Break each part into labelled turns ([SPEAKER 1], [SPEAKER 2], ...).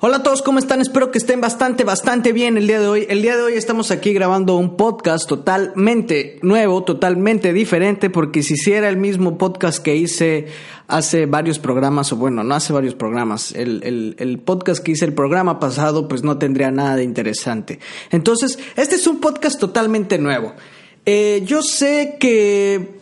[SPEAKER 1] Hola a todos, ¿cómo están? Espero que estén bastante, bastante bien el día de hoy. El día de hoy estamos aquí grabando un podcast totalmente nuevo, totalmente diferente, porque si hiciera el mismo podcast que hice hace varios programas, o bueno, no hace varios programas, el, el podcast que hice el programa pasado, pues no tendría nada de interesante. Entonces, este es un podcast totalmente nuevo. Eh, yo sé que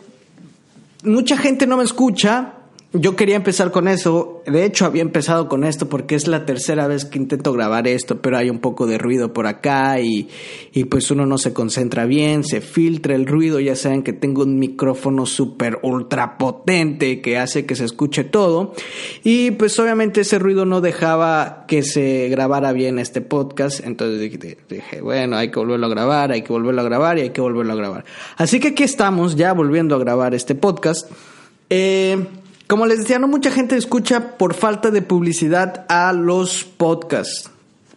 [SPEAKER 1] mucha gente no me escucha, yo quería empezar con eso. De hecho, había empezado con esto porque es la tercera vez que intento grabar esto, pero hay un poco de ruido por acá y, y pues uno no se concentra bien, se filtra el ruido. Ya saben que tengo un micrófono súper ultra potente que hace que se escuche todo. Y pues obviamente ese ruido no dejaba que se grabara bien este podcast. Entonces dije, dije bueno, hay que volverlo a grabar, hay que volverlo a grabar y hay que volverlo a grabar. Así que aquí estamos ya volviendo a grabar este podcast. Eh, como les decía, no mucha gente escucha por falta de publicidad a los podcasts.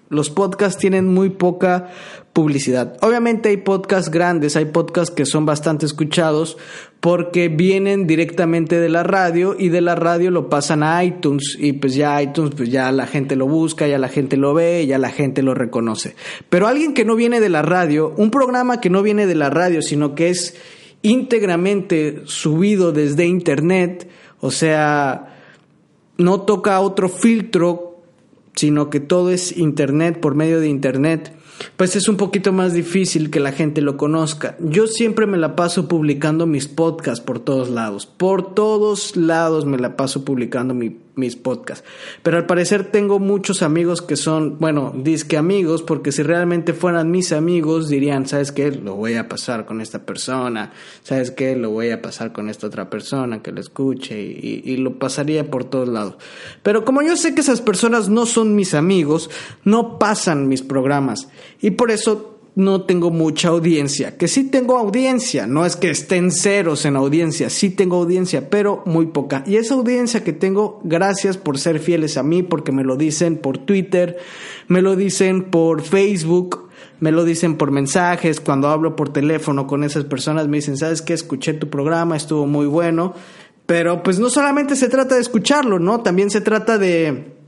[SPEAKER 1] Los podcasts tienen muy poca publicidad. Obviamente hay podcasts grandes, hay podcasts que son bastante escuchados porque vienen directamente de la radio y de la radio lo pasan a iTunes y pues ya iTunes pues ya la gente lo busca, ya la gente lo ve, ya la gente lo reconoce. Pero alguien que no viene de la radio, un programa que no viene de la radio, sino que es íntegramente subido desde internet, o sea, no toca otro filtro, sino que todo es Internet por medio de Internet pues es un poquito más difícil que la gente lo conozca. Yo siempre me la paso publicando mis podcasts por todos lados. Por todos lados me la paso publicando mis podcasts. Pero al parecer tengo muchos amigos que son, bueno, disque amigos, porque si realmente fueran mis amigos dirían, ¿sabes qué? Lo voy a pasar con esta persona. ¿Sabes qué? Lo voy a pasar con esta otra persona que lo escuche y, y lo pasaría por todos lados. Pero como yo sé que esas personas no son mis amigos, no pasan mis programas. Y por eso no tengo mucha audiencia. Que sí tengo audiencia, no es que estén ceros en audiencia, sí tengo audiencia, pero muy poca. Y esa audiencia que tengo, gracias por ser fieles a mí, porque me lo dicen por Twitter, me lo dicen por Facebook, me lo dicen por mensajes, cuando hablo por teléfono con esas personas me dicen, ¿sabes qué? Escuché tu programa, estuvo muy bueno. Pero pues no solamente se trata de escucharlo, ¿no? También se trata de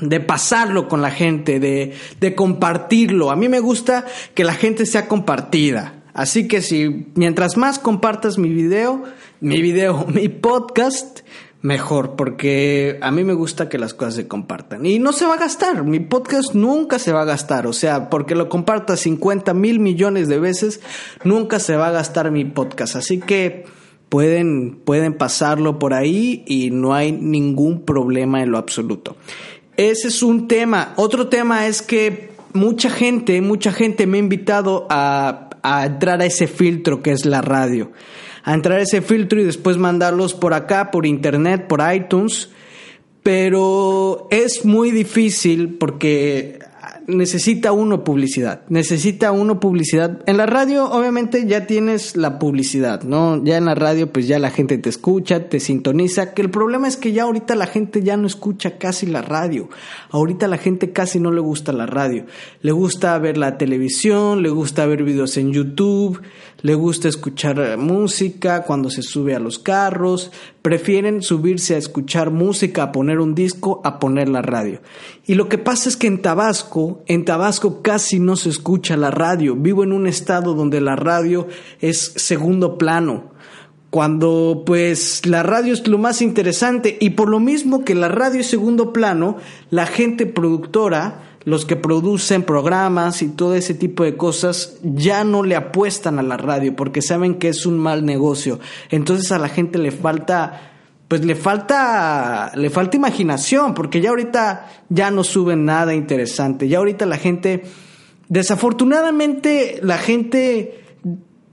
[SPEAKER 1] de pasarlo con la gente, de, de compartirlo. A mí me gusta que la gente sea compartida. Así que si mientras más compartas mi video, mi video, mi podcast, mejor, porque a mí me gusta que las cosas se compartan. Y no se va a gastar, mi podcast nunca se va a gastar, o sea, porque lo compartas 50 mil millones de veces, nunca se va a gastar mi podcast. Así que pueden, pueden pasarlo por ahí y no hay ningún problema en lo absoluto. Ese es un tema. Otro tema es que mucha gente, mucha gente me ha invitado a, a entrar a ese filtro que es la radio. A entrar a ese filtro y después mandarlos por acá, por internet, por iTunes. Pero es muy difícil porque necesita uno publicidad, necesita uno publicidad. En la radio obviamente ya tienes la publicidad, ¿no? Ya en la radio pues ya la gente te escucha, te sintoniza, que el problema es que ya ahorita la gente ya no escucha casi la radio. Ahorita la gente casi no le gusta la radio. Le gusta ver la televisión, le gusta ver videos en YouTube, le gusta escuchar música cuando se sube a los carros, prefieren subirse a escuchar música, a poner un disco, a poner la radio. Y lo que pasa es que en Tabasco, en Tabasco casi no se escucha la radio. Vivo en un estado donde la radio es segundo plano. Cuando pues la radio es lo más interesante y por lo mismo que la radio es segundo plano, la gente productora los que producen programas y todo ese tipo de cosas ya no le apuestan a la radio porque saben que es un mal negocio. Entonces a la gente le falta pues le falta le falta imaginación porque ya ahorita ya no suben nada interesante. Ya ahorita la gente desafortunadamente la gente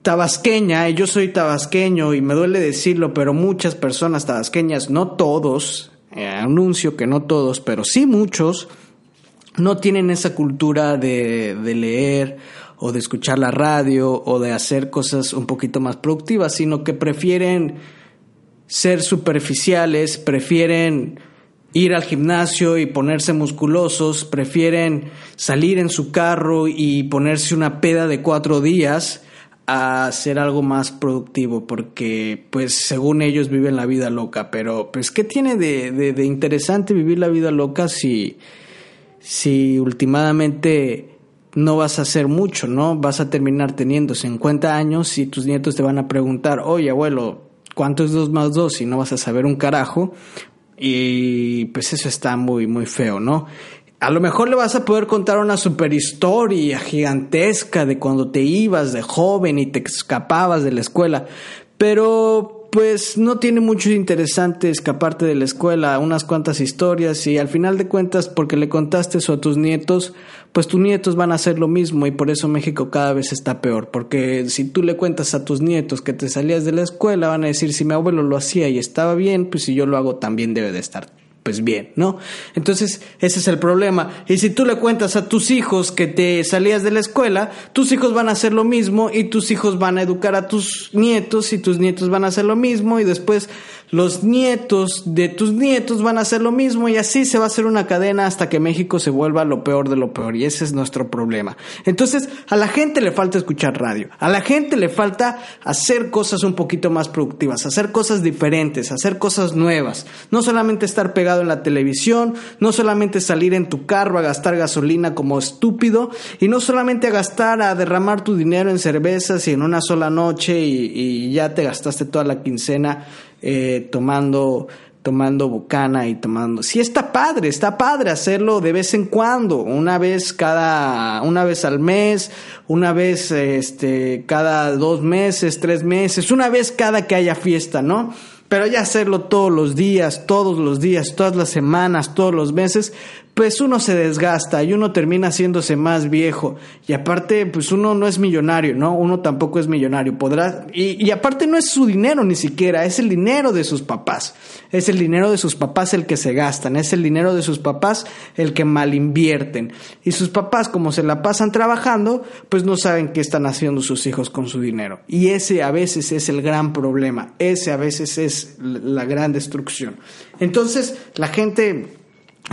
[SPEAKER 1] tabasqueña, y yo soy tabasqueño y me duele decirlo, pero muchas personas tabasqueñas, no todos, eh, anuncio que no todos, pero sí muchos, no tienen esa cultura de, de, leer o de escuchar la radio o de hacer cosas un poquito más productivas, sino que prefieren ser superficiales, prefieren ir al gimnasio y ponerse musculosos, prefieren salir en su carro y ponerse una peda de cuatro días a hacer algo más productivo, porque pues según ellos viven la vida loca, pero pues ¿qué tiene de, de, de interesante vivir la vida loca si si últimamente no vas a hacer mucho, ¿no? Vas a terminar teniendo 50 años y tus nietos te van a preguntar, oye abuelo, ¿cuánto es 2 más 2? Y no vas a saber un carajo. Y pues eso está muy, muy feo, ¿no? A lo mejor le vas a poder contar una super historia gigantesca de cuando te ibas de joven y te escapabas de la escuela, pero pues no tiene mucho interesante escaparte de la escuela, unas cuantas historias y al final de cuentas porque le contaste eso a tus nietos, pues tus nietos van a hacer lo mismo y por eso México cada vez está peor, porque si tú le cuentas a tus nietos que te salías de la escuela van a decir si mi abuelo lo hacía y estaba bien, pues si yo lo hago también debe de estar pues bien, ¿no? Entonces, ese es el problema. Y si tú le cuentas a tus hijos que te salías de la escuela, tus hijos van a hacer lo mismo y tus hijos van a educar a tus nietos y tus nietos van a hacer lo mismo y después los nietos de tus nietos van a hacer lo mismo y así se va a hacer una cadena hasta que México se vuelva lo peor de lo peor. Y ese es nuestro problema. Entonces, a la gente le falta escuchar radio, a la gente le falta hacer cosas un poquito más productivas, hacer cosas diferentes, hacer cosas nuevas, no solamente estar pegado en la televisión, no solamente salir en tu carro a gastar gasolina como estúpido y no solamente a gastar, a derramar tu dinero en cervezas y en una sola noche y, y ya te gastaste toda la quincena eh, tomando tomando bucana y tomando. Sí está padre, está padre hacerlo de vez en cuando, una vez cada, una vez al mes, una vez este, cada dos meses, tres meses, una vez cada que haya fiesta, ¿no? Pero ya hacerlo todos los días, todos los días, todas las semanas, todos los meses, pues uno se desgasta y uno termina haciéndose más viejo. Y aparte, pues uno no es millonario, ¿no? Uno tampoco es millonario. Podrá. Y, aparte no es su dinero ni siquiera, es el dinero de sus papás. Es el dinero de sus papás el que se gastan, es el dinero de sus papás el que mal invierten. Y sus papás, como se la pasan trabajando, pues no saben qué están haciendo sus hijos con su dinero. Y ese a veces es el gran problema. Ese a veces es la gran destrucción. Entonces, la gente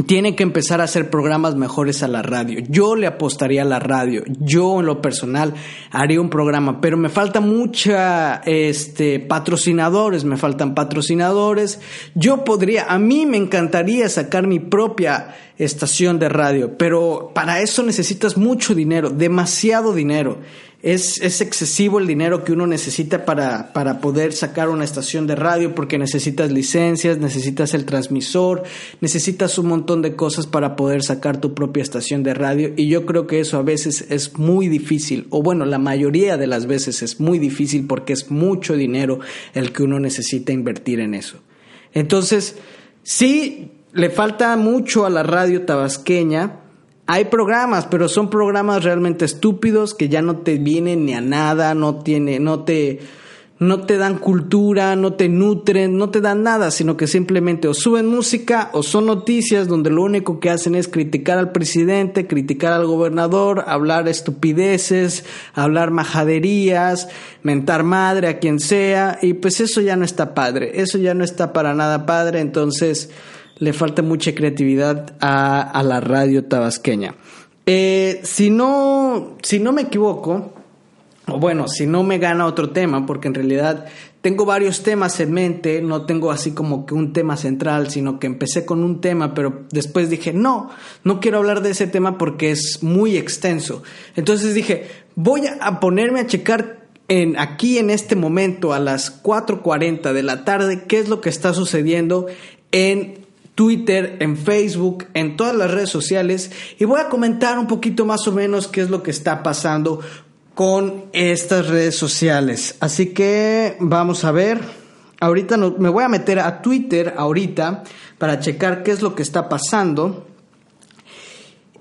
[SPEAKER 1] tiene que empezar a hacer programas mejores a la radio. Yo le apostaría a la radio. Yo en lo personal haría un programa, pero me falta mucha este patrocinadores, me faltan patrocinadores. Yo podría, a mí me encantaría sacar mi propia estación de radio, pero para eso necesitas mucho dinero, demasiado dinero. Es, es, excesivo el dinero que uno necesita para, para poder sacar una estación de radio porque necesitas licencias, necesitas el transmisor, necesitas un montón de cosas para poder sacar tu propia estación de radio y yo creo que eso a veces es muy difícil o bueno, la mayoría de las veces es muy difícil porque es mucho dinero el que uno necesita invertir en eso. Entonces, sí, le falta mucho a la radio tabasqueña, hay programas, pero son programas realmente estúpidos que ya no te vienen ni a nada, no tiene, no te, no te dan cultura, no te nutren, no te dan nada, sino que simplemente o suben música o son noticias donde lo único que hacen es criticar al presidente, criticar al gobernador, hablar estupideces, hablar majaderías, mentar madre a quien sea, y pues eso ya no está padre, eso ya no está para nada padre, entonces le falta mucha creatividad a, la radio tabasqueña. Eh, si, no, si no me equivoco, o bueno, si no me gana otro tema, porque en realidad tengo varios temas en mente, no tengo así como que un tema central, sino que empecé con un tema, pero después dije, no, no quiero hablar de ese tema porque es muy extenso. Entonces dije, voy a ponerme a checar en, aquí en este momento a las 4.40 de la tarde qué es lo que está sucediendo en Twitter, en Facebook, en todas las redes sociales y voy a comentar un poquito más o menos qué es lo que está pasando con estas redes sociales. Así que vamos a ver. Ahorita me voy a meter a Twitter ahorita para checar qué es lo que está pasando.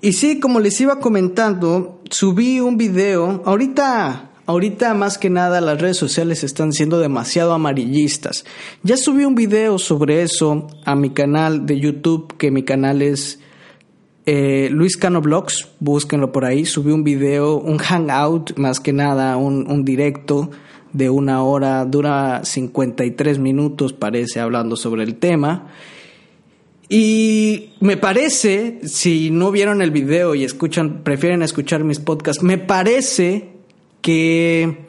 [SPEAKER 1] Y sí, como les iba comentando, subí un video. Ahorita Ahorita más que nada las redes sociales están siendo demasiado amarillistas. Ya subí un video sobre eso a mi canal de YouTube, que mi canal es eh, Luis Cano Blogs, búsquenlo por ahí. Subí un video, un hangout, más que nada, un, un directo de una hora, dura 53 minutos, parece, hablando sobre el tema. Y me parece, si no vieron el video y escuchan, prefieren escuchar mis podcasts, me parece que,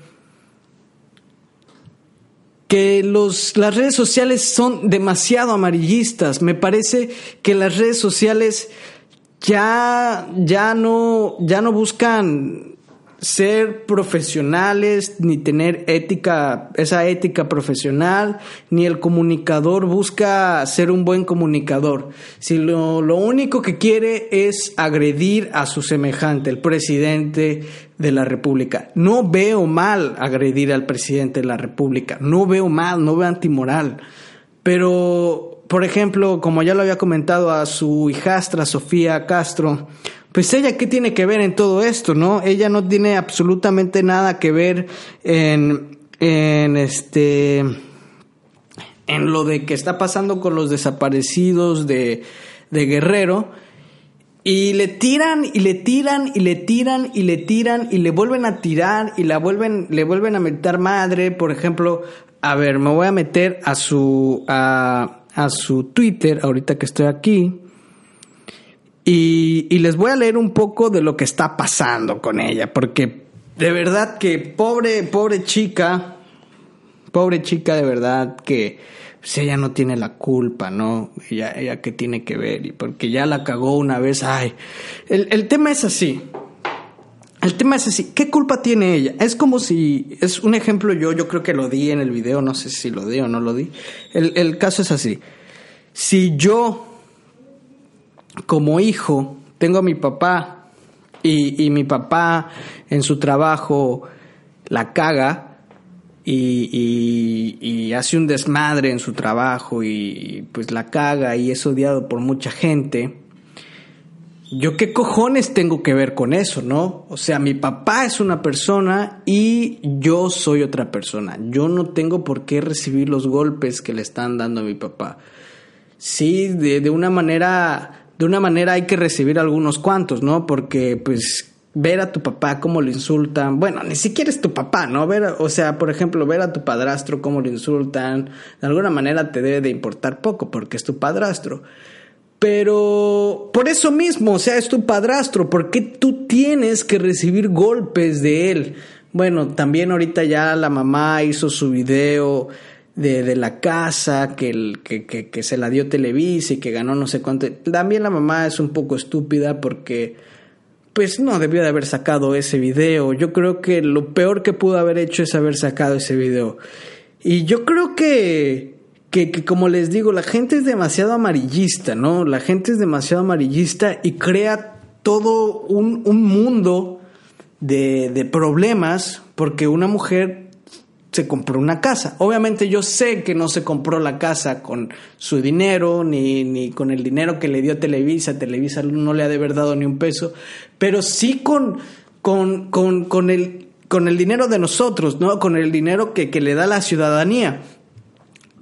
[SPEAKER 1] que los, las redes sociales son demasiado amarillistas. Me parece que las redes sociales ya, ya no, ya no buscan ser profesionales, ni tener ética, esa ética profesional, ni el comunicador busca ser un buen comunicador. Si lo, lo, único que quiere es agredir a su semejante, el presidente de la República. No veo mal agredir al presidente de la República, no veo mal, no veo antimoral. Pero, por ejemplo, como ya lo había comentado a su hijastra Sofía Castro, pues ella qué tiene que ver en todo esto, ¿no? Ella no tiene absolutamente nada que ver en, en este, en lo de que está pasando con los desaparecidos de, de Guerrero. Y le tiran y le tiran y le tiran y le tiran y le vuelven a tirar y la vuelven, le vuelven a meter madre. Por ejemplo, a ver, me voy a meter a su, a, a su Twitter ahorita que estoy aquí. Y, les voy a leer un poco de lo que está pasando con ella, porque de verdad que pobre, pobre chica, pobre chica de verdad que pues ella no tiene la culpa, ¿no? Ella, ella que tiene que ver, y porque ya la cagó una vez, ay, el, el tema es así. El tema es así, ¿qué culpa tiene ella? Es como si, es un ejemplo yo, yo creo que lo di en el video, no sé si lo di o no lo di. El, el caso es así, si yo como hijo tengo a mi papá y, mi papá en su trabajo la caga y, hace un desmadre en su trabajo y pues la caga y es odiado por mucha gente, yo qué cojones tengo que ver con eso, ¿no? O sea, mi papá es una persona y yo soy otra persona. Yo no tengo por qué recibir los golpes que le están dando a mi papá. Sí, de, de una manera de una manera hay que recibir algunos cuantos, ¿no? Porque pues ver a tu papá cómo lo insultan, bueno, ni siquiera es tu papá, ¿no? Ver, o sea, por ejemplo, ver a tu padrastro cómo lo insultan, de alguna manera te debe de importar poco porque es tu padrastro. Pero por eso mismo, o sea, es tu padrastro, ¿por qué tú tienes que recibir golpes de él? Bueno, también ahorita ya la mamá hizo su video de, de la casa, que, el, que, que, que, se la dio Televisa y que ganó no sé cuánto. También la mamá es un poco estúpida porque pues no debió de haber sacado ese video. Yo creo que lo peor que pudo haber hecho es haber sacado ese video. Y yo creo que, que, como les digo, la gente es demasiado amarillista, ¿no? La gente es demasiado amarillista y crea todo un, un mundo de, de problemas porque una mujer se compró una casa. Obviamente yo sé que no se compró la casa con su dinero, ni, ni con el dinero que le dio Televisa. Televisa no le ha de haber dado ni un peso, pero sí con, con, con, con, el, con el dinero de nosotros, ¿no? Con el dinero que, que le da la ciudadanía.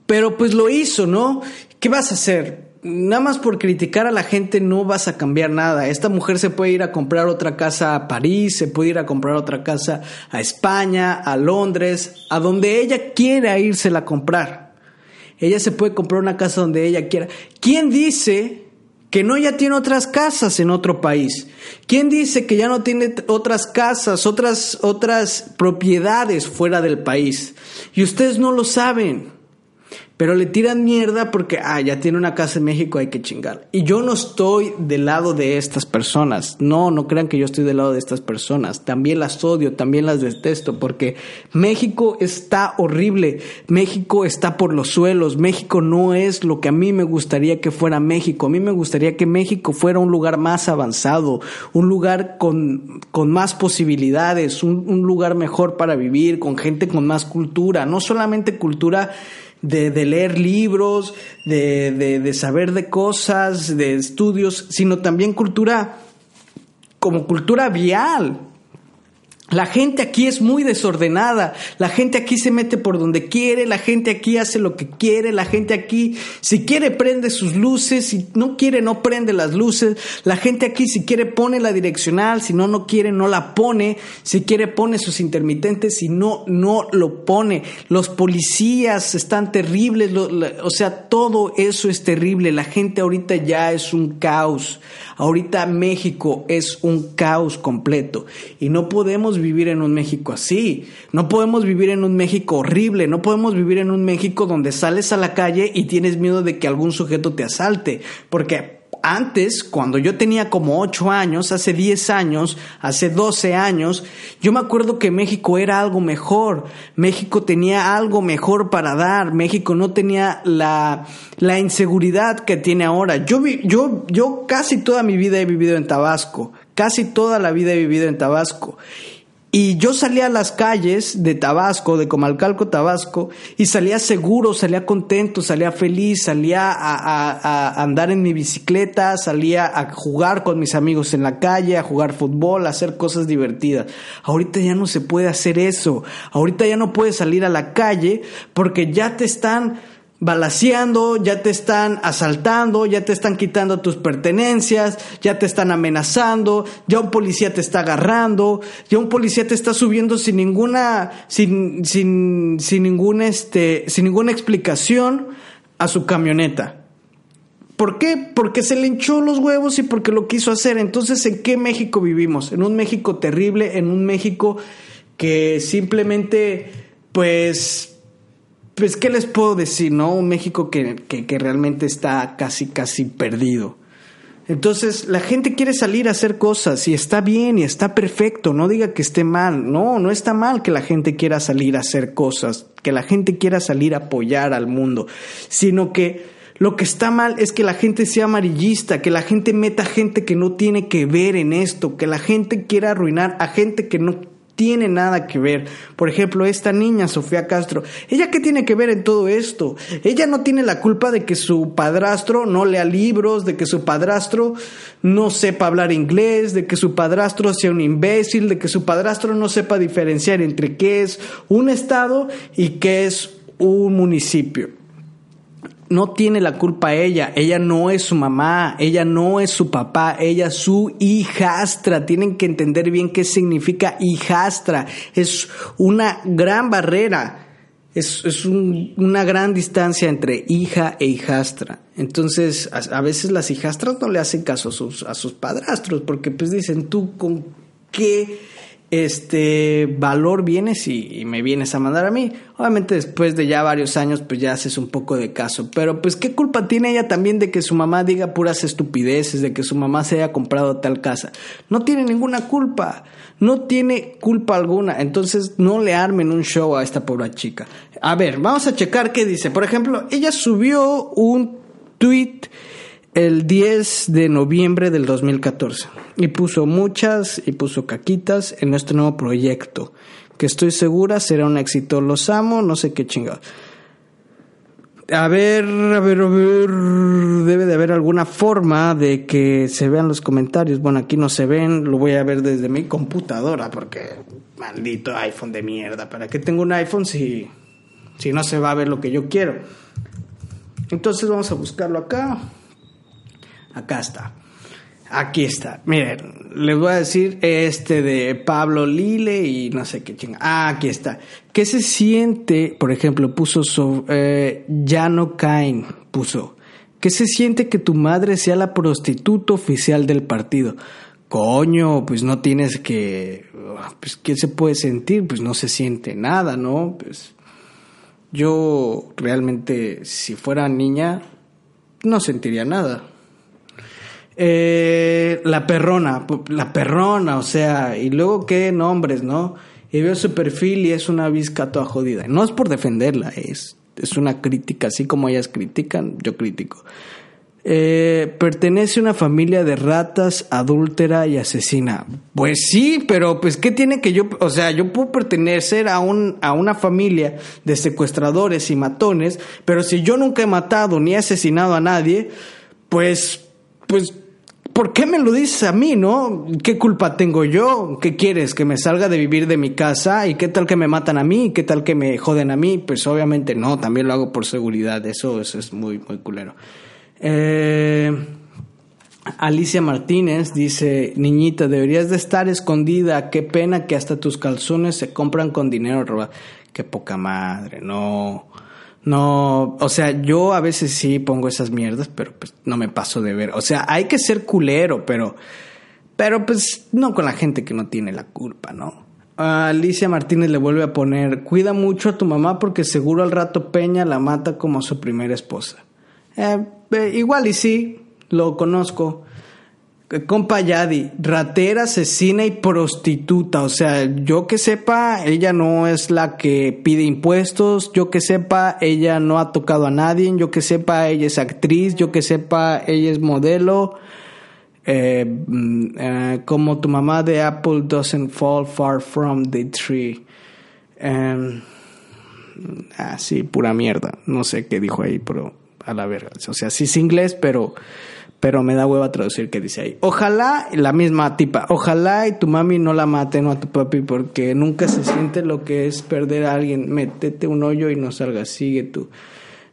[SPEAKER 1] Pero pues lo hizo, ¿no? ¿Qué vas a hacer? Nada más por criticar a la gente no vas a cambiar nada. Esta mujer se puede ir a comprar otra casa a París, se puede ir a comprar otra casa a España, a Londres, a donde ella quiera irse a comprar. Ella se puede comprar una casa donde ella quiera. ¿Quién dice que no ya tiene otras casas en otro país? ¿Quién dice que ya no tiene otras casas, otras, otras propiedades fuera del país? Y ustedes no lo saben. Pero le tiran mierda porque, ah, ya tiene una casa en México, hay que chingar. Y yo no estoy del lado de estas personas. No, no crean que yo estoy del lado de estas personas. También las odio, también las detesto, porque México está horrible. México está por los suelos. México no es lo que a mí me gustaría que fuera México. A mí me gustaría que México fuera un lugar más avanzado, un lugar con, con más posibilidades, un, un lugar mejor para vivir, con gente con más cultura. No solamente cultura de, leer libros, de, de, de saber de cosas, de estudios, sino también cultura como cultura vial, la gente aquí es muy desordenada, la gente aquí se mete por donde quiere, la gente aquí hace lo que quiere, la gente aquí si quiere prende sus luces, si no quiere no prende las luces, la gente aquí si quiere pone la direccional, si no no quiere no la pone, si quiere pone sus intermitentes, si no no lo pone. Los policías están terribles, o sea, todo eso es terrible, la gente ahorita ya es un caos. Ahorita México es un caos completo. Y no podemos vivir en un México así. No podemos vivir en un México horrible. No podemos vivir en un México donde sales a la calle y tienes miedo de que algún sujeto te asalte. Porque antes, cuando yo tenía como 8 años, hace 10 años, hace 12 años, yo me acuerdo que México era algo mejor. México tenía algo mejor para dar. México no tenía la, la inseguridad que tiene ahora. Yo, yo, yo casi toda mi vida he vivido en Tabasco. Casi toda la vida he vivido en Tabasco. Y yo salía a las calles de Tabasco, de Comalcalco, Tabasco, y salía seguro, salía contento, salía feliz, salía a, andar en mi bicicleta, salía a jugar con mis amigos en la calle, a jugar fútbol, a hacer cosas divertidas. Ahorita ya no se puede hacer eso. Ahorita ya no puedes salir a la calle porque ya te están balaseando, ya te están asaltando, ya te están quitando tus pertenencias, ya te están amenazando, ya un policía te está agarrando, ya un policía te está subiendo sin ninguna, sin, sin, sin ningún este, sin ninguna explicación a su camioneta. ¿Por qué? Porque se le hinchó los huevos y porque lo quiso hacer. Entonces, ¿en qué México vivimos? En un México terrible, en un México que simplemente, pues, pues, ¿qué les puedo decir, no? Un México que, que, realmente está casi, casi perdido. Entonces, la gente quiere salir a hacer cosas y está bien y está perfecto, no diga que esté mal, no, no está mal que la gente quiera salir a hacer cosas, que la gente quiera salir a apoyar al mundo, sino que lo que está mal es que la gente sea amarillista, que la gente meta gente que no tiene que ver en esto, que la gente quiera arruinar a gente que no tiene nada que ver. Por ejemplo, esta niña, Sofía Castro, ¿ella qué tiene que ver en todo esto? Ella no tiene la culpa de que su padrastro no lea libros, de que su padrastro no sepa hablar inglés, de que su padrastro sea un imbécil, de que su padrastro no sepa diferenciar entre qué es un estado y qué es un municipio no tiene la culpa ella, ella no es su mamá, ella no es su papá, ella es su hijastra. Tienen que entender bien qué significa hijastra. Es una gran barrera, es, es una gran distancia entre hija e hijastra. Entonces, a, veces las hijastras no le hacen caso a sus, a sus padrastros, porque pues dicen, tú con qué este valor vienes y, me vienes a mandar a mí. Obviamente después de ya varios años pues ya haces un poco de caso, pero pues qué culpa tiene ella también de que su mamá diga puras estupideces, de que su mamá se haya comprado tal casa. No tiene ninguna culpa, no tiene culpa alguna, entonces no le armen un show a esta pobre chica. A ver, vamos a checar qué dice. Por ejemplo, ella subió un tweet el 10 de noviembre del 2014 y puso muchas y puso caquitas en nuestro nuevo proyecto que estoy segura será un éxito. Los amo, no sé qué chingado. A ver, a ver, a ver, debe de haber alguna forma de que se vean los comentarios. Bueno, aquí no se ven, lo voy a ver desde mi computadora porque maldito iPhone de mierda. ¿Para qué tengo un iPhone si, si no se va a ver lo que yo quiero? Entonces vamos a buscarlo acá. Acá está. Aquí está. Miren, les voy a decir este de Pablo Lile y no sé qué chinga. Ah, aquí está. ¿Qué se siente? Por ejemplo, puso so, eh, no Cain, puso. ¿Qué se siente que tu madre sea la prostituta oficial del partido? Coño, pues no tienes que. Pues, ¿qué se puede sentir? Pues no se siente nada, ¿no? Pues. Yo realmente, si fuera niña, no sentiría nada. Eh, la perrona, la perrona, o sea, y luego qué nombres, ¿no? Y veo su perfil y es una visca toda jodida. No es por defenderla, es, es una crítica, así como ellas critican, yo critico. Eh, pertenece a una familia de ratas, adúltera y asesina. Pues sí, pero pues qué tiene que yo, o sea, yo puedo pertenecer a un a una familia de secuestradores y matones, pero si yo nunca he matado ni he asesinado a nadie, pues pues ¿por qué me lo dices a mí, no? ¿Qué culpa tengo yo? ¿Qué quieres? ¿Que me salga de vivir de mi casa? ¿Y qué tal que me matan a mí? ¿Qué tal que me joden a mí? Pues obviamente no, también lo hago por seguridad, eso, es muy, muy culero. Eh, Alicia Martínez dice, niñita, deberías de estar escondida, qué pena que hasta tus calzones se compran con dinero robado. Qué poca madre, no. No, o sea, yo a veces sí pongo esas mierdas, pero pues no me paso de ver. O sea, hay que ser culero, pero, pero pues no con la gente que no tiene la culpa, ¿no? Alicia Martínez le vuelve a poner, cuida mucho a tu mamá porque seguro al rato Peña la mata como a su primera esposa. Eh, eh, igual y sí, lo conozco. Compa Yadi, ratera, asesina y prostituta. O sea, yo que sepa, ella no es la que pide impuestos. Yo que sepa, ella no ha tocado a nadie. Yo que sepa, ella es actriz. Yo que sepa, ella es modelo. Eh, mm, eh, como tu mamá de Apple doesn't fall far from the tree. Eh, ah, sí, pura mierda. No sé qué dijo ahí, pero a la verga. O sea, sí es inglés, pero pero me da hueva traducir qué dice ahí. Ojalá, la misma tipa, ojalá y tu mami no la maten o a tu papi porque nunca se siente lo que es perder a alguien. Métete un hoyo y no salgas, sigue tú.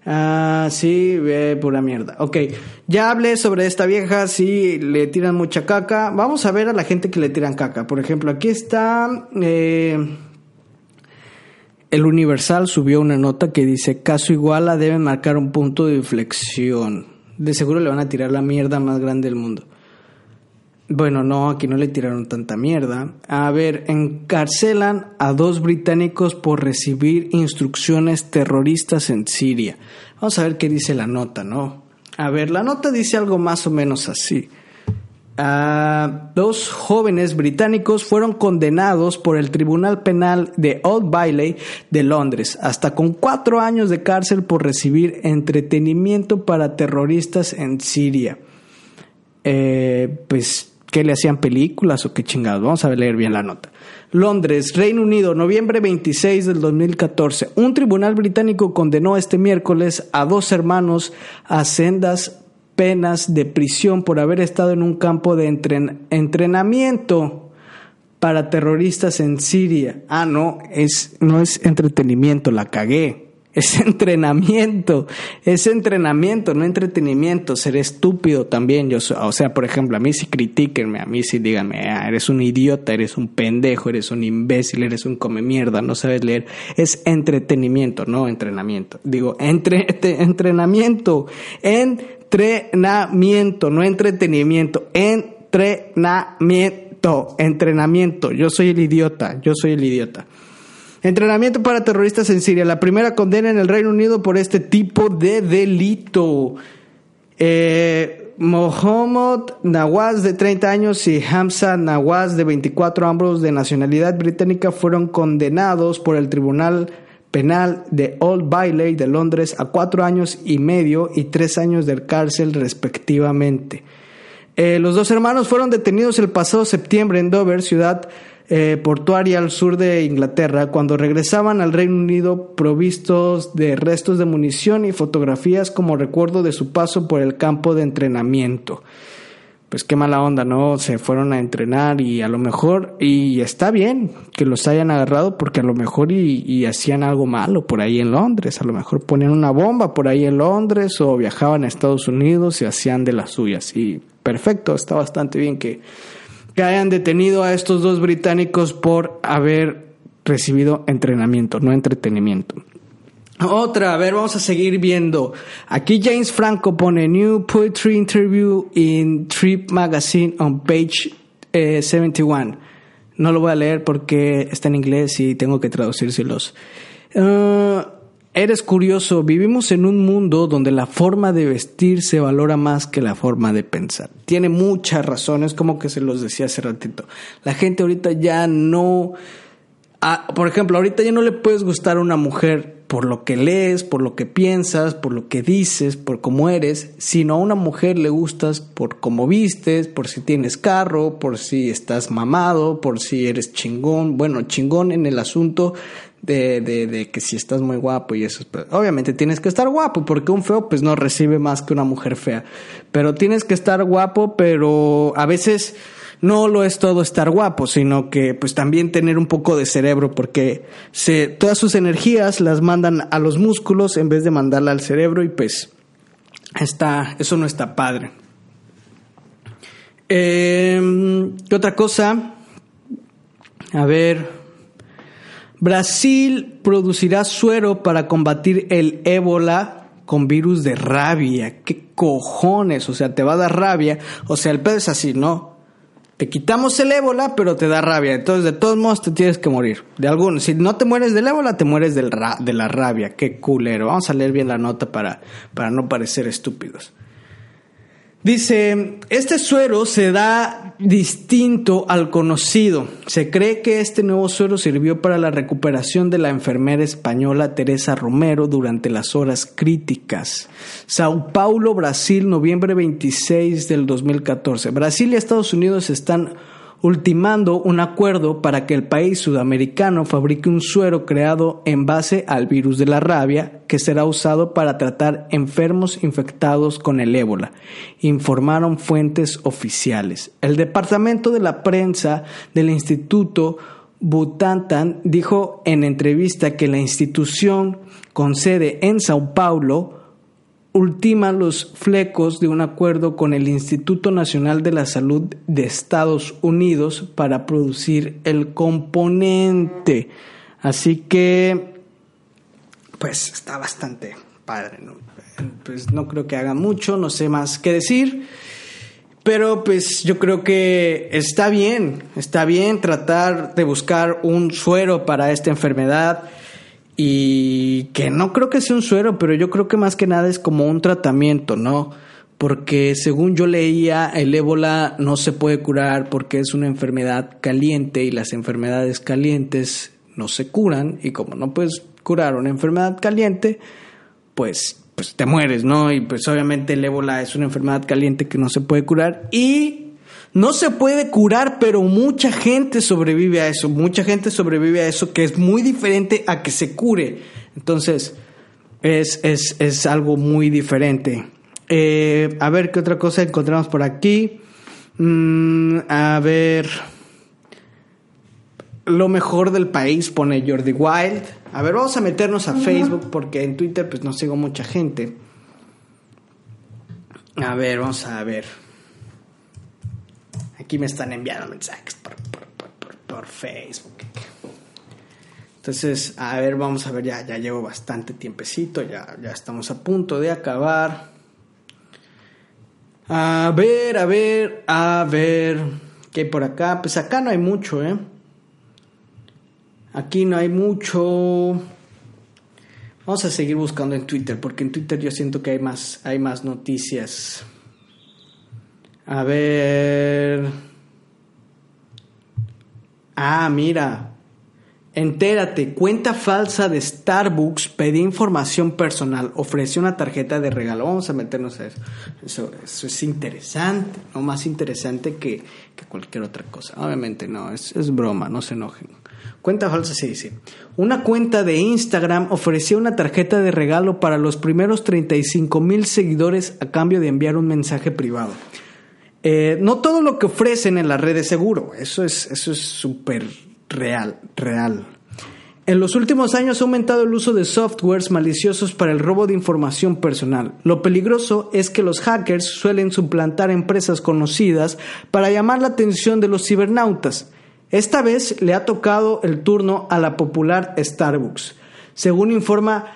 [SPEAKER 1] Ah, sí, ve pura mierda. Ok, ya hablé sobre esta vieja, sí, le tiran mucha caca. Vamos a ver a la gente que le tiran caca. Por ejemplo, aquí está... Eh, el Universal subió una nota que dice, caso Iguala debe marcar un punto de inflexión de seguro le van a tirar la mierda más grande del mundo. Bueno, no, aquí no le tiraron tanta mierda. A ver, encarcelan a dos británicos por recibir instrucciones terroristas en Siria. Vamos a ver qué dice la nota, ¿no? A ver, la nota dice algo más o menos así. Dos jóvenes británicos fueron condenados por el Tribunal Penal de Old Bailey de Londres hasta con cuatro años de cárcel por recibir entretenimiento para terroristas en Siria. Eh, pues, ¿qué le hacían películas o qué chingados? Vamos a leer bien la nota. Londres, Reino Unido, noviembre 26 del 2014. Un tribunal británico condenó este miércoles a dos hermanos a sendas penas de prisión por haber estado en un campo de entrenamiento para terroristas en Siria. Ah, no, es, no es entretenimiento, la cagué. Es entrenamiento, es entrenamiento, no entretenimiento, ser estúpido también. Yo, o sea, por ejemplo, a mí sí critiquenme, a mí sí díganme, ah, eres un idiota, eres un pendejo, eres un imbécil, eres un come mierda, no sabes leer. Es entretenimiento, no entrenamiento. Digo, entre, entrenamiento, en entrenamiento, no entretenimiento, entrenamiento, entrenamiento. Yo soy el idiota, yo soy el idiota. Entrenamiento para terroristas en Siria. La primera condena en el Reino Unido por este tipo de delito. Eh, Mohamed Nawaz, de 30 años, y Hamza Nawaz, de 24, ambos de nacionalidad británica, fueron condenados por el Tribunal penal de Old Bailey de Londres a cuatro años y medio y tres años de cárcel respectivamente. Eh, los dos hermanos fueron detenidos el pasado septiembre en Dover, ciudad eh, portuaria al sur de Inglaterra, cuando regresaban al Reino Unido provistos de restos de munición y fotografías como recuerdo de su paso por el campo de entrenamiento pues qué mala onda, ¿no? Se fueron a entrenar y a lo mejor, y está bien que los hayan agarrado porque a lo mejor y, hacían algo malo por ahí en Londres, a lo mejor ponían una bomba por ahí en Londres o viajaban a Estados Unidos y hacían de las suyas. Y perfecto, está bastante bien que, que hayan detenido a estos dos británicos por haber recibido entrenamiento, no entretenimiento. Otra, a ver, vamos a seguir viendo. Aquí James Franco pone New Poetry Interview in Trip Magazine on page 71. Eh, no lo voy a leer porque está en inglés y tengo que traducírselos. Uh, eres curioso, vivimos en un mundo donde la forma de vestir se valora más que la forma de pensar. Tiene muchas razones, como que se los decía hace ratito. La gente ahorita ya no... Ah, por ejemplo, ahorita ya no le puedes gustar a una mujer por lo que lees, por lo que piensas, por lo que dices, por cómo eres, sino a una mujer le gustas por cómo vistes, por si tienes carro, por si estás mamado, por si eres chingón, bueno, chingón en el asunto de, de, de que si estás muy guapo y eso. Obviamente tienes que estar guapo, porque un feo pues no recibe más que una mujer fea, pero tienes que estar guapo, pero a veces no lo es todo estar guapo, sino que pues también tener un poco de cerebro, porque se, todas sus energías las mandan a los músculos en vez de mandarla al cerebro y pues está, eso no está padre. Em, ¿Qué otra cosa? A ver, Brasil producirá suero para combatir el ébola con virus de rabia. ¿Qué cojones? O sea, te va a dar rabia. O sea, el pedo es así, ¿no? Te quitamos el ébola, pero te da rabia. Entonces, de todos modos, te tienes que morir. De alguno. Si no te mueres del ébola, te mueres del de la rabia. Qué culero. Vamos a leer bien la nota para, para no parecer estúpidos. Dice, este suero se da distinto al conocido. Se cree que este nuevo suero sirvió para la recuperación de la enfermera española Teresa Romero durante las horas críticas. Sao Paulo, Brasil, noviembre 26 del 2014. Brasil y Estados Unidos están ultimando un acuerdo para que el país sudamericano fabrique un suero creado en base al virus de la rabia que será usado para tratar enfermos infectados con el ébola, informaron fuentes oficiales. El departamento de la prensa del Instituto Butantan dijo en entrevista que la institución con sede en Sao Paulo ultima los flecos de un acuerdo con el Instituto Nacional de la Salud de Estados Unidos para producir el componente. Así que, pues está bastante padre. ¿no? Pues no creo que haga mucho, no sé más qué decir. Pero pues yo creo que está bien, está bien tratar de buscar un suero para esta enfermedad y que no creo que sea un suero, pero yo creo que más que nada es como un tratamiento, ¿no? Porque según yo leía, el ébola no se puede curar porque es una enfermedad caliente y las enfermedades calientes no se curan y como no puedes curar una enfermedad caliente, pues pues te mueres, ¿no? Y pues obviamente el ébola es una enfermedad caliente que no se puede curar y no se puede curar, pero mucha gente sobrevive a eso. Mucha gente sobrevive a eso, que es muy diferente a que se cure. Entonces, es, es, algo muy diferente. Eh, a ver qué otra cosa encontramos por aquí. Mm, a ver. Lo mejor del país pone Jordi Wild. A ver, vamos a meternos a Facebook porque en Twitter pues no sigo mucha gente. A ver, vamos a ver. Aquí me están enviando mensajes por, Facebook. Entonces, a ver, vamos a ver, ya, ya llevo bastante tiempecito, ya, ya estamos a punto de acabar. A ver, a ver, a ver, ¿qué hay por acá? Pues acá no hay mucho, ¿eh? Aquí no hay mucho. Vamos a seguir buscando en Twitter, porque en Twitter yo siento que hay más, hay más noticias. A ver. Ah, mira. Entérate, cuenta falsa de Starbucks pedía información personal, ofreció una tarjeta de regalo. Vamos a meternos a eso. Eso, es interesante, no más interesante que, cualquier otra cosa. Obviamente no, es, es broma, no se enojen. Cuenta falsa, sí, sí. Una cuenta de Instagram ofreció una tarjeta de regalo para los primeros 35 mil seguidores a cambio de enviar un mensaje privado. Eh, no todo lo que ofrecen en la red es seguro, eso es eso es súper real, real. En los últimos años ha aumentado el uso de softwares maliciosos para el robo de información personal. Lo peligroso es que los hackers suelen suplantar empresas conocidas para llamar la atención de los cibernautas. Esta vez le ha tocado el turno a la popular Starbucks, según informa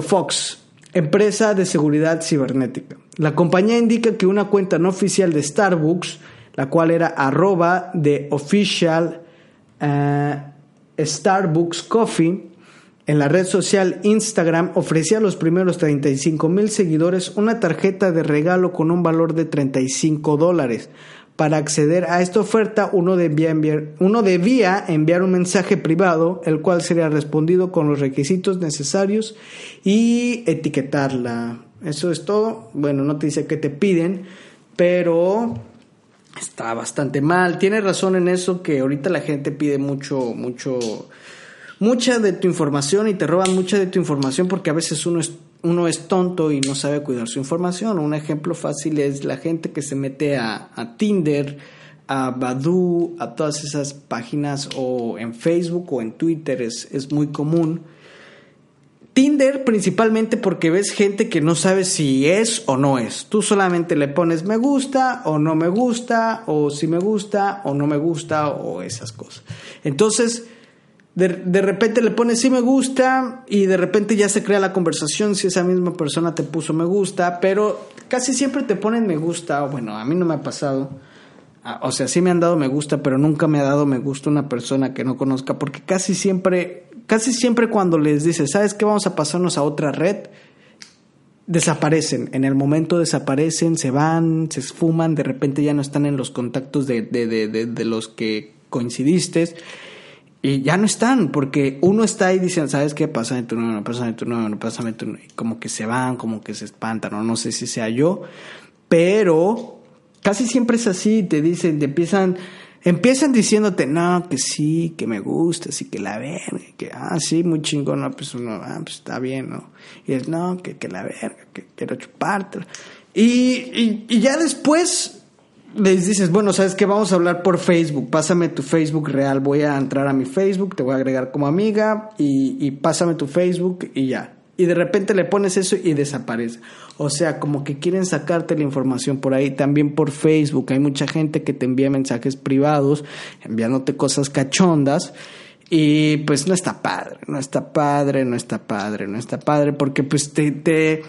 [SPEAKER 1] Fox empresa de seguridad cibernética. La compañía indica que una cuenta no oficial de Starbucks, la cual era arroba de official eh, Starbucks Coffee, en la red social Instagram ofrecía a los primeros 35 mil seguidores una tarjeta de regalo con un valor de 35 dólares para acceder a esta oferta, uno debía, enviar, uno debía enviar un mensaje privado, el cual sería respondido con los requisitos necesarios y etiquetarla. Eso es todo. Bueno, no te dice qué te piden, pero está bastante mal. Tienes razón en eso que ahorita la gente pide mucho, mucho, mucha de tu información y te roban mucha de tu información porque a veces uno es uno es tonto y no sabe cuidar su información. Un ejemplo fácil es la gente que se mete a, Tinder, a Badoo, a todas esas páginas o en Facebook o en Twitter es, es muy común. Tinder principalmente porque ves gente que no sabe si es o no es. Tú solamente le pones me gusta o no me gusta o si me gusta o no me gusta o esas cosas. Entonces, de, repente le pones sí me gusta y de repente ya se crea la conversación si esa misma persona te puso me gusta, pero casi siempre te ponen me gusta, bueno, a mí no me ha pasado. Ah, o sea, sí me han dado me gusta, pero nunca me ha dado me gusta una persona que no conozca, porque casi siempre, casi siempre cuando les dices, ¿sabes qué? Vamos a pasarnos a otra red, desaparecen, en el momento desaparecen, se van, se esfuman, de repente ya no están en los contactos de, de, de, de los que coincidiste y ya no están, porque uno está ahí diciendo, ¿sabes qué? Pásame tu número, pásame tu número, pásame tu número. Como que se van, como que se espantan, o no sé si sea yo, pero casi siempre es así, te dicen, te empiezan, empiezan diciéndote, no, que sí, que me gusta, sí, que la verga, que, ah, sí, muy chingón, no, pues uno, ah, pues está bien, ¿no? Y es, no, que, que la verga, que quiero chuparte. Y, y, y ya después les dices, bueno, ¿sabes qué? Vamos a hablar por Facebook, pásame tu Facebook real, voy a entrar a mi Facebook, te voy a agregar como amiga y, y pásame tu Facebook y ya. Y de repente le pones eso y desaparece. O sea, como que quieren sacarte la información por ahí, también por Facebook. Hay mucha gente que te envía mensajes privados, enviándote cosas cachondas. Y pues no está padre, no está padre, no está padre, no está padre, porque pues te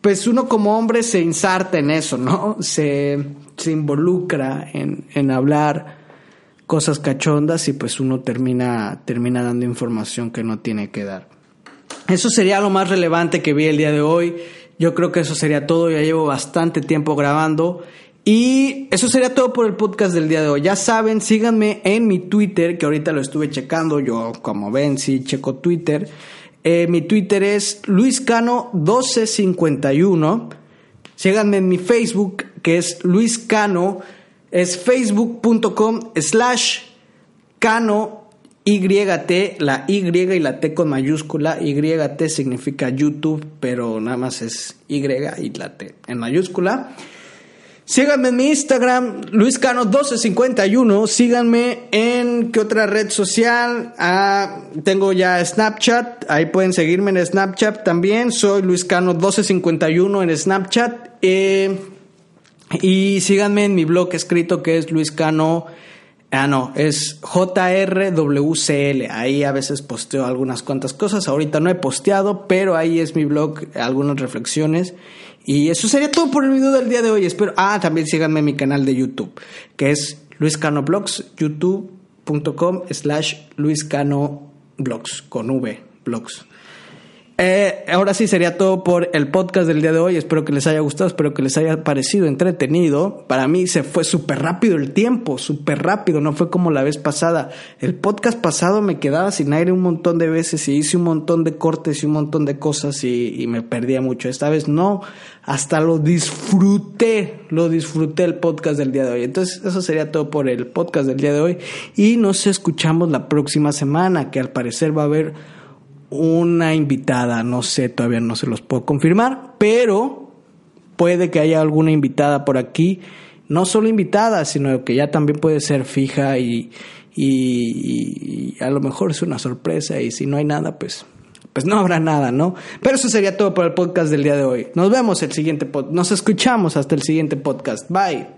[SPEAKER 1] pues uno como hombre se insarta en eso, ¿no? Se, se involucra en, en, hablar cosas cachondas y pues uno termina, termina dando información que no tiene que dar. Eso sería lo más relevante que vi el día de hoy. Yo creo que eso sería todo. Ya llevo bastante tiempo grabando. Y eso sería todo por el podcast del día de hoy. Ya saben, síganme en mi Twitter, que ahorita lo estuve checando. Yo, como ven, sí checo Twitter. Eh, mi Twitter es luiscano1251. Síganme en mi Facebook, que es luiscano. Es facebook.com slash cano YT, la Y y la T con mayúscula. YT significa YouTube, pero nada más es Y y la T en mayúscula. Síganme en mi Instagram, luiscano1251. Síganme en qué otra red social. Ah, tengo ya Snapchat. Ahí pueden seguirme en Snapchat también. Soy luiscano1251 en Snapchat. Eh, y síganme en mi blog escrito que es luiscano. Ah, no, es JRWCL. Ahí a veces posteo algunas cuantas cosas. Ahorita no he posteado, pero ahí es mi blog, algunas reflexiones. Y eso sería todo por el video del día de hoy. Espero. Ah, también síganme en mi canal de YouTube, que es Luis Cano Blogs, youtube.com slash Luis Cano Blogs, con V, blogs. Eh, ahora sí sería todo por el podcast del día de hoy. Espero que les haya gustado, espero que les haya parecido entretenido. Para mí se fue súper rápido el tiempo, súper rápido, no fue como la vez pasada. El podcast pasado me quedaba sin aire un montón de veces y hice un montón de cortes y un montón de cosas y, y me perdía mucho. Esta vez no, hasta lo disfruté, lo disfruté el podcast del día de hoy. Entonces eso sería todo por el podcast del día de hoy y nos escuchamos la próxima semana que al parecer va a haber una invitada, no sé, todavía no se los puedo confirmar, pero puede que haya alguna invitada por aquí, no solo invitada, sino que ya también puede ser fija y, y, a lo mejor es una sorpresa y si no hay nada, pues pues no habrá nada, ¿no? Pero eso sería todo por el podcast del día de hoy. Nos vemos el siguiente podcast. Nos escuchamos hasta el siguiente podcast. Bye.